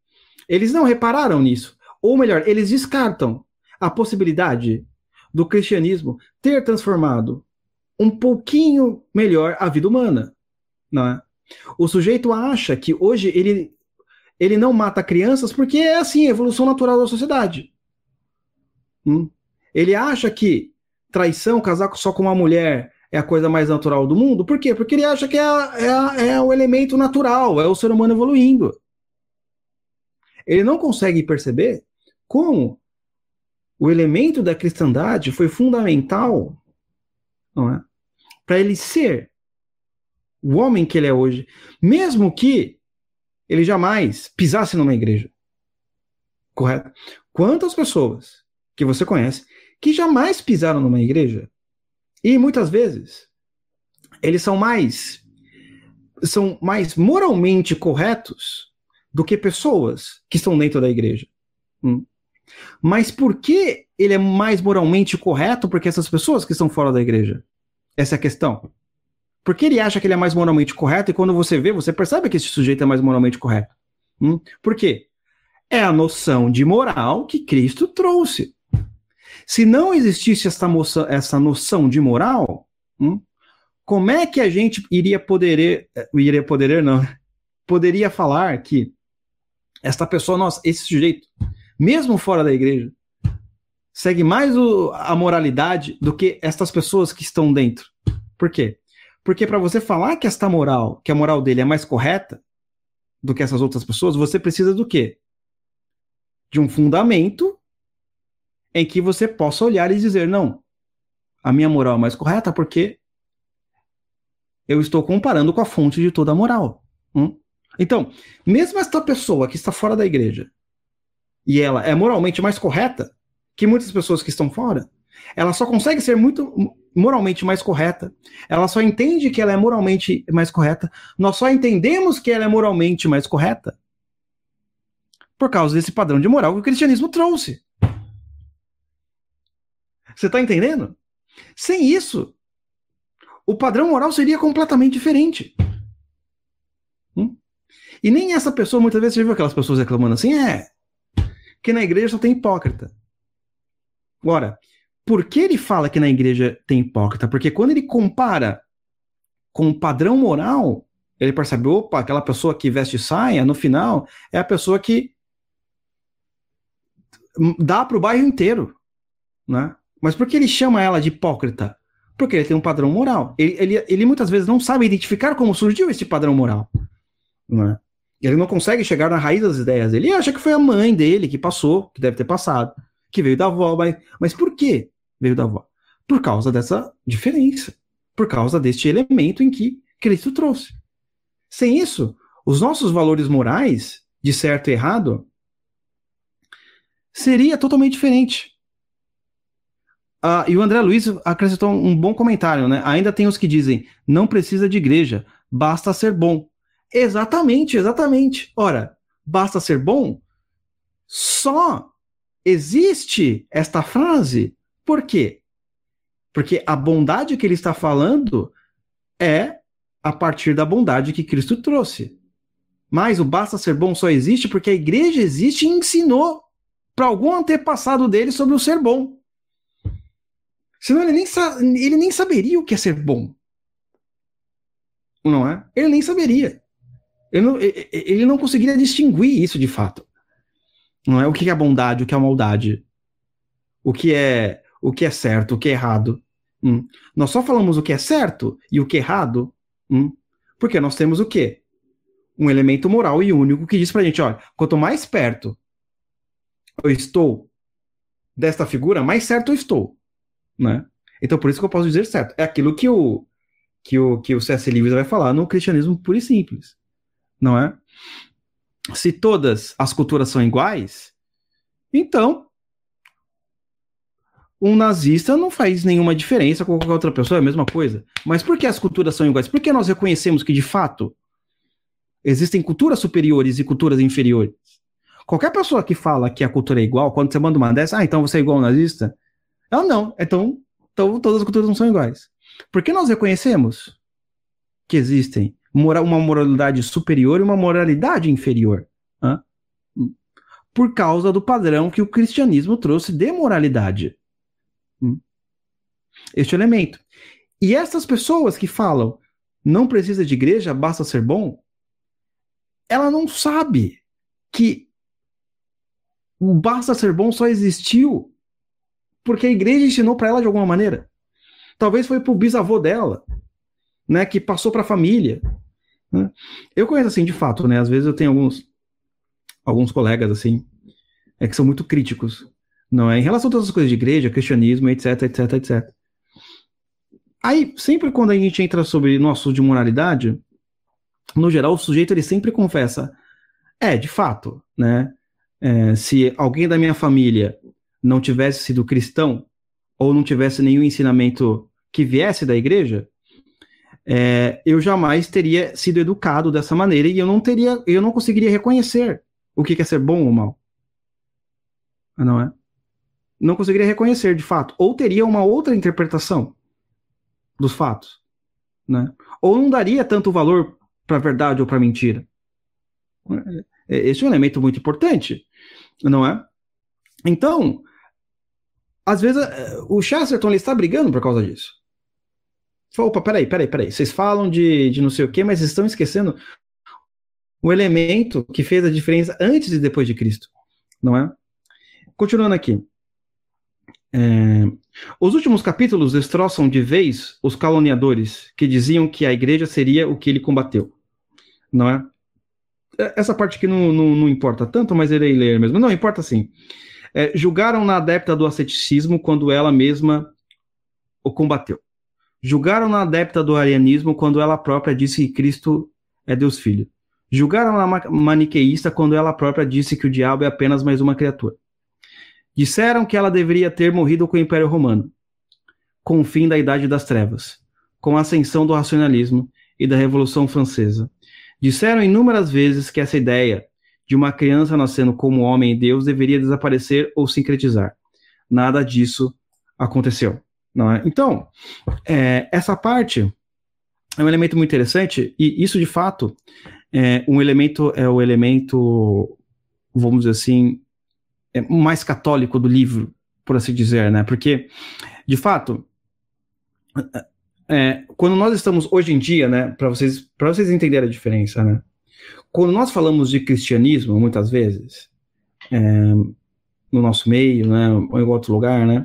eles não repararam nisso. Ou melhor, eles descartam a possibilidade do cristianismo ter transformado um pouquinho melhor a vida humana. Não é? O sujeito acha que hoje ele, ele não mata crianças porque é assim, a evolução natural da sociedade. Hum? Ele acha que traição, casar só com uma mulher é a coisa mais natural do mundo. Por quê? Porque ele acha que é, é, é o elemento natural, é o ser humano evoluindo ele não consegue perceber como o elemento da cristandade foi fundamental não é? para ele ser o homem que ele é hoje, mesmo que ele jamais pisasse numa igreja. Correto? Quantas pessoas que você conhece que jamais pisaram numa igreja e muitas vezes eles são mais são mais moralmente corretos do que pessoas que estão dentro da igreja. Hum. Mas por que ele é mais moralmente correto porque essas pessoas que estão fora da igreja? Essa é a questão. Por que ele acha que ele é mais moralmente correto e quando você vê, você percebe que esse sujeito é mais moralmente correto? Hum? Por quê? É a noção de moral que Cristo trouxe. Se não existisse essa, moça, essa noção de moral, hum, como é que a gente iria poder, iria poder não, poderia falar que esta pessoa, nossa, esse sujeito, mesmo fora da igreja, segue mais o, a moralidade do que estas pessoas que estão dentro. Por quê? Porque para você falar que esta moral, que a moral dele é mais correta do que essas outras pessoas, você precisa do quê? De um fundamento em que você possa olhar e dizer, não, a minha moral é mais correta porque eu estou comparando com a fonte de toda a moral. Hum? Então, mesmo esta pessoa que está fora da igreja e ela é moralmente mais correta que muitas pessoas que estão fora, ela só consegue ser muito moralmente mais correta. Ela só entende que ela é moralmente mais correta. Nós só entendemos que ela é moralmente mais correta por causa desse padrão de moral que o cristianismo trouxe. Você está entendendo? Sem isso, o padrão moral seria completamente diferente. E nem essa pessoa, muitas vezes, você viu aquelas pessoas reclamando assim, é, que na igreja só tem hipócrita. Agora, por que ele fala que na igreja tem hipócrita? Porque quando ele compara com o padrão moral, Ele percebe, opa, aquela pessoa que veste saia, no final, é a pessoa que dá para o bairro inteiro, né? Mas por que ele chama ela de hipócrita? Porque ele tem um padrão moral. Ele, ele, ele muitas vezes não sabe identificar como surgiu esse padrão moral. Né? Ele não consegue chegar na raiz das ideias. Ele acha que foi a mãe dele que passou, que deve ter passado, que veio da avó. Mas, mas por que veio da avó? Por causa dessa diferença. Por causa deste elemento em que Cristo trouxe. Sem isso, os nossos valores morais, de certo e errado, seria totalmente diferente. Ah, e o André Luiz acrescentou um bom comentário, né? Ainda tem os que dizem: não precisa de igreja, basta ser bom. Exatamente, exatamente. Ora, basta ser bom? Só existe esta frase. Por quê? Porque a bondade que ele está falando é a partir da bondade que Cristo trouxe. Mas o basta ser bom só existe porque a igreja existe e ensinou para algum antepassado dele sobre o ser bom. Senão ele nem, ele nem saberia o que é ser bom. Não é? Ele nem saberia. Ele não, ele não conseguiria distinguir isso de fato. Não é o que é bondade, o que é maldade, o que é o que é certo, o que é errado. Hum. Nós só falamos o que é certo e o que é errado, hum, porque nós temos o quê? Um elemento moral e único que diz pra gente, olha, quanto mais perto eu estou desta figura, mais certo eu estou né? Então por isso que eu posso dizer certo. É aquilo que o que o que o C.S. Lewis vai falar no cristianismo puro e simples, não é? Se todas as culturas são iguais, então um nazista não faz nenhuma diferença com qualquer outra pessoa, é a mesma coisa. Mas por que as culturas são iguais? Por que nós reconhecemos que, de fato, existem culturas superiores e culturas inferiores? Qualquer pessoa que fala que a cultura é igual, quando você manda uma dessa, ah, então você é igual ao nazista, ela não. Então, então todas as culturas não são iguais. Por que nós reconhecemos que existem uma moralidade superior e uma moralidade inferior? Por causa do padrão que o cristianismo trouxe de moralidade. Hum? Este elemento. E essas pessoas que falam não precisa de igreja, basta ser bom, ela não sabe que o basta ser bom só existiu porque a igreja ensinou para ela de alguma maneira. Talvez foi pro bisavô dela, né, que passou para a família. Né? Eu conheço assim de fato, né? Às vezes eu tenho alguns alguns colegas assim, é que são muito críticos, não é? Em relação a todas as coisas de igreja, cristianismo, etc, etc, etc. Aí, sempre quando a gente entra sobre nosso de moralidade, no geral, o sujeito ele sempre confessa, é, de fato, né? É, se alguém da minha família não tivesse sido cristão ou não tivesse nenhum ensinamento que viesse da igreja, é, eu jamais teria sido educado dessa maneira e eu não teria, eu não conseguiria reconhecer o que é ser bom ou mal. Não é? Não conseguiria reconhecer de fato, ou teria uma outra interpretação dos fatos, né? Ou não daria tanto valor para a verdade ou para a mentira. É, esse é um elemento muito importante, não é? Então, às vezes eh, o Chesterton ele está brigando por causa disso. Opa, peraí, peraí, peraí. Vocês falam de, de não sei o quê, mas estão esquecendo o elemento que fez a diferença antes e depois de Cristo, não é? Continuando aqui. É, os últimos capítulos destroçam de vez os caluniadores que diziam que a igreja seria o que ele combateu, não é? é essa parte aqui não, não, não importa tanto, mas irei ler mesmo. Não, importa sim. É, julgaram na adepta do asceticismo quando ela mesma o combateu. Julgaram na adepta do arianismo quando ela própria disse que Cristo é Deus Filho. Julgaram na maniqueísta quando ela própria disse que o diabo é apenas mais uma criatura. Disseram que ela deveria ter morrido com o Império Romano, com o fim da Idade das Trevas, com a ascensão do racionalismo e da Revolução Francesa. Disseram inúmeras vezes que essa ideia de uma criança nascendo como homem e Deus deveria desaparecer ou sincretizar. Nada disso aconteceu. Não é? Então, é, essa parte é um elemento muito interessante, e isso de fato é um elemento, é o elemento, vamos dizer assim, é mais católico do livro, por assim dizer, né? Porque, de fato, é, quando nós estamos hoje em dia, né, para vocês, vocês entenderem a diferença, né? Quando nós falamos de cristianismo, muitas vezes, é, no nosso meio, né, ou em outro lugar, né,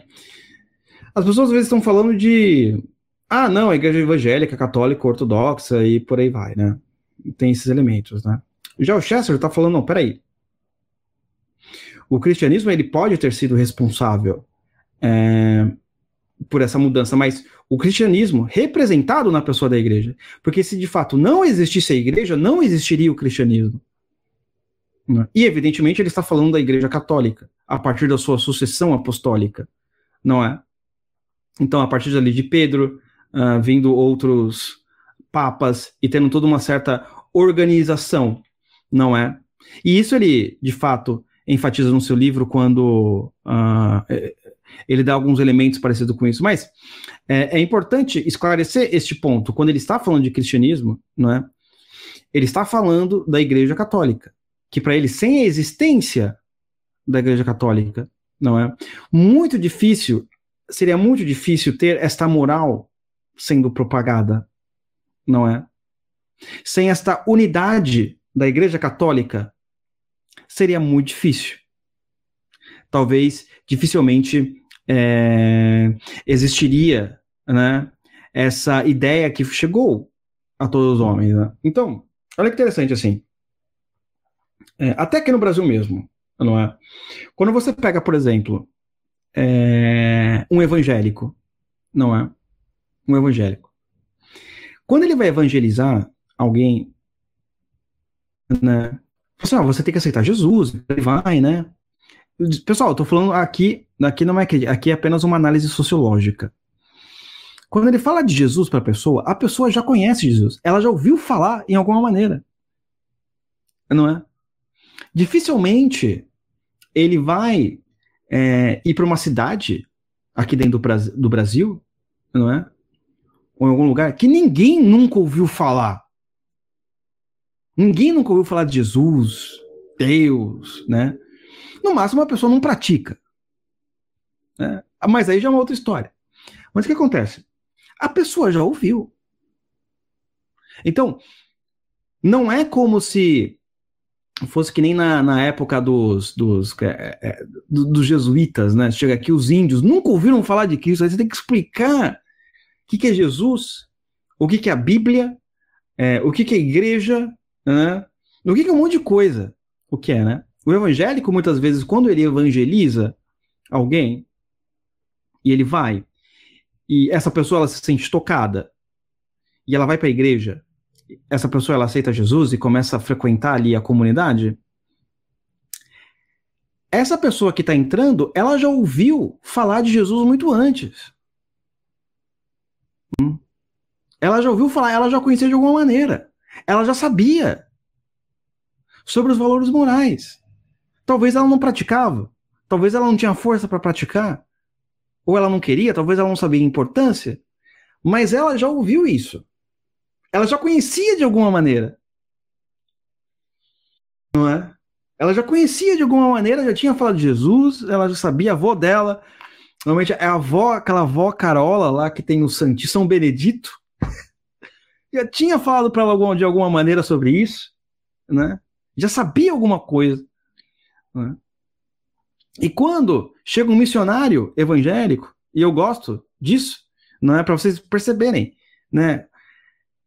as pessoas às vezes estão falando de, ah, não, a igreja evangélica, católica, ortodoxa e por aí vai, né? Tem esses elementos, né? Já o Chester está falando, não, peraí. O cristianismo ele pode ter sido responsável é, por essa mudança, mas o cristianismo representado na pessoa da igreja. Porque se de fato não existisse a igreja, não existiria o cristianismo. Né? E, evidentemente, ele está falando da igreja católica, a partir da sua sucessão apostólica, não é? Então, a partir dali de Pedro, uh, vindo outros papas e tendo toda uma certa organização, não é? E isso ele, de fato, enfatiza no seu livro quando uh, ele dá alguns elementos parecidos com isso. Mas é, é, importante esclarecer este ponto. Quando ele está falando de cristianismo, não é? Ele está falando da Igreja Católica, que para ele, sem a existência da Igreja Católica, não é? Muito difícil, seria muito difícil ter esta moral sendo propagada, não é? Sem esta unidade da Igreja Católica, seria muito difícil. Talvez, dificilmente, é, existiria né, essa ideia que chegou a todos os homens. Né? Então, olha que interessante assim. É, até aqui no Brasil mesmo, não é? Quando você pega, por exemplo, é, um evangélico, não é? Um evangélico. Quando ele vai evangelizar alguém, né? Assim, ah, você tem que aceitar Jesus, ele vai, né? Pessoal, eu tô falando aqui, aqui não é aqui é apenas uma análise sociológica. Quando ele fala de Jesus para a pessoa, a pessoa já conhece Jesus, ela já ouviu falar em alguma maneira. Não é? Dificilmente ele vai é, ir para uma cidade aqui dentro do, Brasil, não é? Ou em algum lugar que ninguém nunca ouviu falar. Ninguém nunca ouviu falar de Jesus, Deus, né? No máximo, a pessoa não pratica. Né? Mas aí já é uma outra história. Mas o que acontece? A pessoa já ouviu. Então, não é como se fosse que nem na, na época dos, dos, é, é, dos jesuítas, né? Chega aqui os índios, nunca ouviram falar de Cristo, aí você tem que explicar o que, que é Jesus, o que, que é a Bíblia, é, o que, que é a igreja, né? o que, que é um monte de coisa. O que é, né? O evangélico, muitas vezes, quando ele evangeliza alguém, e ele vai, e essa pessoa ela se sente tocada, e ela vai para a igreja, essa pessoa ela aceita Jesus e começa a frequentar ali a comunidade, essa pessoa que está entrando, ela já ouviu falar de Jesus muito antes. Hum? Ela já ouviu falar, ela já conhecia de alguma maneira. Ela já sabia sobre os valores morais. Talvez ela não praticava, talvez ela não tinha força para praticar, ou ela não queria, talvez ela não sabia a importância, mas ela já ouviu isso. Ela já conhecia de alguma maneira. Não é? Ela já conhecia de alguma maneira, já tinha falado de Jesus, ela já sabia, a avó dela, normalmente é a avó, aquela avó Carola lá que tem o Santíssimo São Benedito, já tinha falado para ela de alguma maneira sobre isso, né? Já sabia alguma coisa. Né? E quando chega um missionário evangélico, e eu gosto disso, não é para vocês perceberem, né?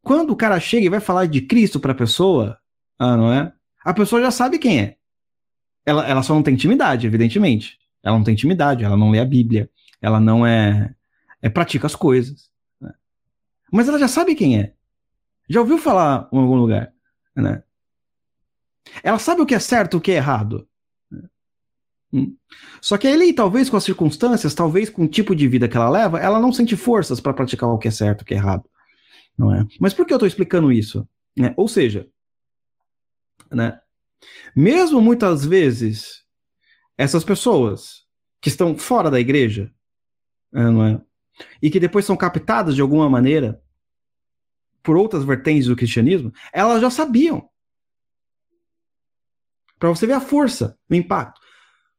Quando o cara chega e vai falar de Cristo para a pessoa, ah, não é? A pessoa já sabe quem é. Ela, ela só não tem intimidade, evidentemente. Ela não tem intimidade, ela não lê a Bíblia, ela não é, é pratica as coisas. Né? Mas ela já sabe quem é. Já ouviu falar em algum lugar, né? Ela sabe o que é certo o que é errado. Hum. Só que ele, talvez com as circunstâncias, talvez com o tipo de vida que ela leva, ela não sente forças para praticar o que é certo, o que é errado. Não é? Mas por que eu estou explicando isso? Né? Ou seja, né? mesmo muitas vezes essas pessoas que estão fora da igreja, é, não é? e que depois são captadas de alguma maneira por outras vertentes do cristianismo, elas já sabiam. Para você ver a força, o impacto.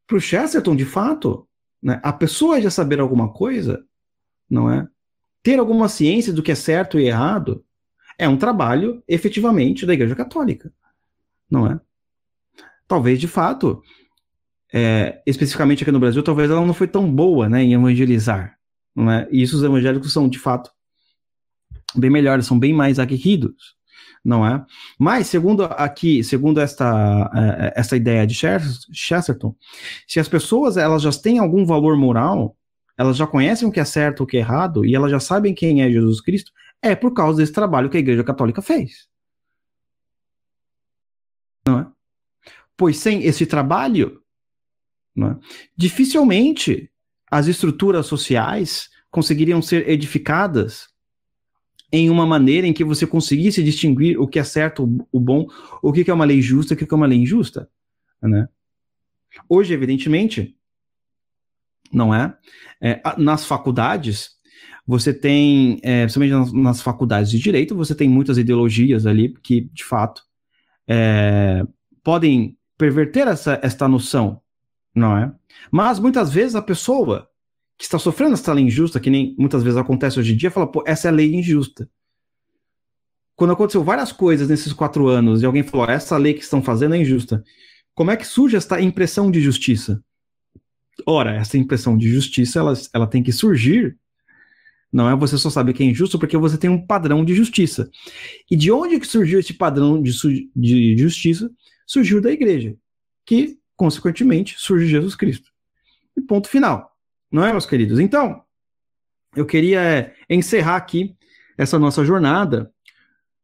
Para o Chesterton, de fato, né, a pessoa já saber alguma coisa, não é? Ter alguma ciência do que é certo e errado é um trabalho, efetivamente, da Igreja Católica, não é? Talvez, de fato, é, especificamente aqui no Brasil, talvez ela não foi tão boa né, em evangelizar, não é? E isso os evangélicos são, de fato, bem melhores, são bem mais aguerridos, não é? Mas, segundo aqui, segundo esta, é, é, essa ideia de Chesterton, se as pessoas elas já têm algum valor moral, elas já conhecem o que é certo, o que é errado, e elas já sabem quem é Jesus Cristo, é por causa desse trabalho que a Igreja Católica fez. Não é? Pois sem esse trabalho, é? dificilmente as estruturas sociais conseguiriam ser edificadas em uma maneira em que você conseguisse distinguir o que é certo, o bom, o que é uma lei justa, o que é uma lei injusta, né? Hoje, evidentemente, não é? é nas faculdades, você tem, é, principalmente nas, nas, faculdades de direito, você tem muitas ideologias ali que, de fato, é, podem perverter essa, esta noção, não é? Mas muitas vezes a pessoa que está sofrendo essa lei injusta, que nem muitas vezes acontece hoje em dia, fala, pô, essa é a lei injusta. Quando aconteceu várias coisas nesses quatro anos e alguém falou, essa lei que estão fazendo é injusta, como é que surge esta impressão de justiça? Ora, essa impressão de justiça, ela, ela tem que surgir, não é você só sabe que é injusto porque você tem um padrão de justiça. E de onde que surgiu esse padrão de, de justiça? Surgiu da igreja, que, consequentemente, surge Jesus Cristo. E ponto final. Não é, meus queridos? Então, eu queria é, encerrar aqui essa nossa jornada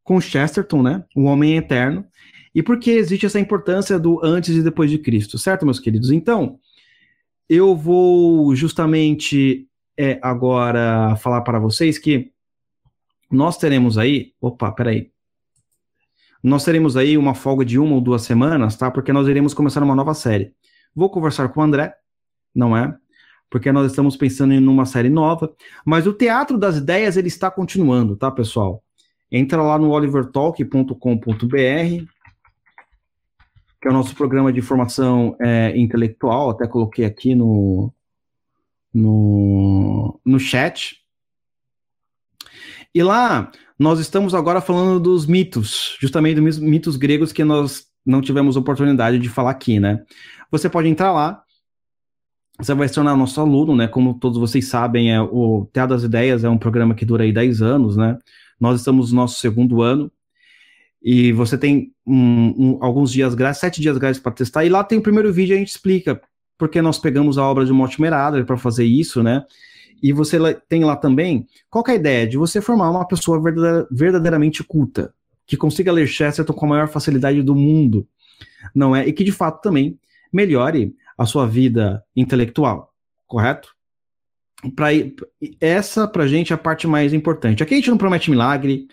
com Chesterton, né? O homem eterno. E por que existe essa importância do antes e depois de Cristo, certo, meus queridos? Então, eu vou justamente é, agora falar para vocês que nós teremos aí. Opa, peraí. Nós teremos aí uma folga de uma ou duas semanas, tá? Porque nós iremos começar uma nova série. Vou conversar com o André, não é? porque nós estamos pensando em uma série nova, mas o Teatro das Ideias ele está continuando, tá, pessoal? Entra lá no olivertalk.com.br, que é o nosso programa de formação é, intelectual, até coloquei aqui no, no, no chat. E lá nós estamos agora falando dos mitos, justamente dos mitos gregos que nós não tivemos oportunidade de falar aqui, né? Você pode entrar lá, você vai se tornar nosso aluno, né? Como todos vocês sabem, é, o Teatro das Ideias é um programa que dura aí 10 anos, né? Nós estamos no nosso segundo ano e você tem um, um, alguns dias grátis, sete dias grátis para testar, e lá tem o primeiro vídeo a gente explica porque nós pegamos a obra de Mortimer Adler para fazer isso, né? E você tem lá também qual é a ideia de você formar uma pessoa verdadeiramente culta, que consiga ler Chesterton com a maior facilidade do mundo, não é? E que de fato também melhore a sua vida intelectual, correto? Pra, essa, pra gente, é a parte mais importante. Aqui a gente não promete milagre,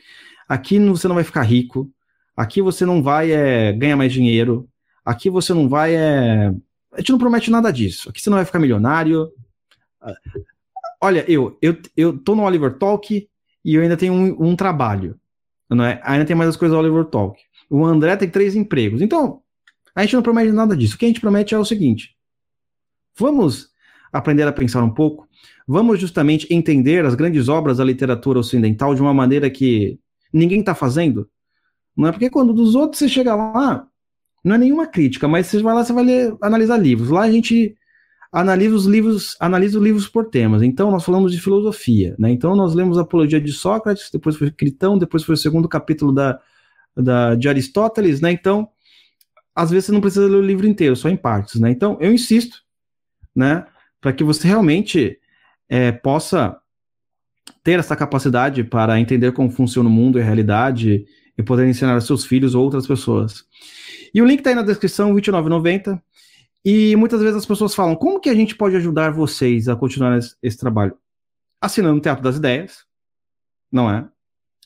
aqui você não vai ficar rico, aqui você não vai é, ganhar mais dinheiro, aqui você não vai. É... A gente não promete nada disso. Aqui você não vai ficar milionário. Olha, eu, eu, eu tô no Oliver Talk e eu ainda tenho um, um trabalho. Não é? Ainda tem mais as coisas do Oliver Talk. O André tem três empregos. Então, a gente não promete nada disso. O que a gente promete é o seguinte: vamos aprender a pensar um pouco, vamos justamente entender as grandes obras da literatura ocidental de uma maneira que ninguém está fazendo. Não é porque quando dos outros você chega lá, não é nenhuma crítica, mas você vai lá, você vai ler, analisar livros. Lá a gente analisa os livros, analisa os livros por temas. Então nós falamos de filosofia, né? Então nós lemos a Apologia de Sócrates, depois foi Critão, depois foi o segundo capítulo da, da de Aristóteles, né? Então às vezes você não precisa ler o livro inteiro, só em partes, né? Então, eu insisto, né, para que você realmente é, possa ter essa capacidade para entender como funciona o mundo e a realidade e poder ensinar seus filhos ou outras pessoas. E o link está aí na descrição, R$ 29,90. E muitas vezes as pessoas falam: como que a gente pode ajudar vocês a continuar esse, esse trabalho? Assinando o Teatro das Ideias, não é?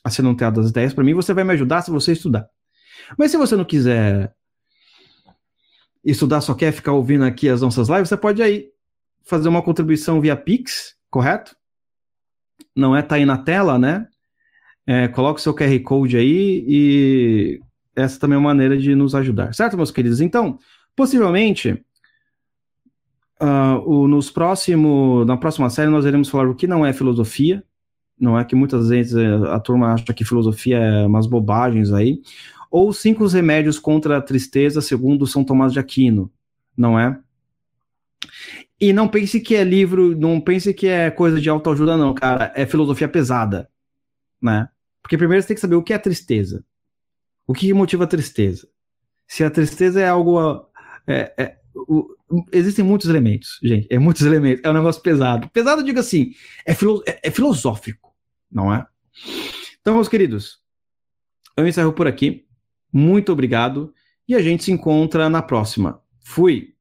Assinando o Teatro das Ideias, para mim, você vai me ajudar se você estudar. Mas se você não quiser estudar só quer ficar ouvindo aqui as nossas lives, você pode aí fazer uma contribuição via Pix, correto? Não é? Tá aí na tela, né? É, coloca o seu QR Code aí e essa também é uma maneira de nos ajudar, certo, meus queridos? Então, possivelmente, uh, o, nos próximo, na próxima série nós iremos falar o que não é filosofia, não é que muitas vezes é, a turma acha que filosofia é umas bobagens aí, ou Cinco Remédios contra a Tristeza, segundo São Tomás de Aquino, não é? E não pense que é livro, não pense que é coisa de autoajuda, não, cara. É filosofia pesada, né? Porque primeiro você tem que saber o que é tristeza. O que motiva a tristeza? Se a tristeza é algo. É, é, o, existem muitos elementos, gente. É muitos elementos. É um negócio pesado. Pesado, digo assim, é, filo, é, é filosófico, não é? Então, meus queridos, eu encerro por aqui. Muito obrigado. E a gente se encontra na próxima. Fui!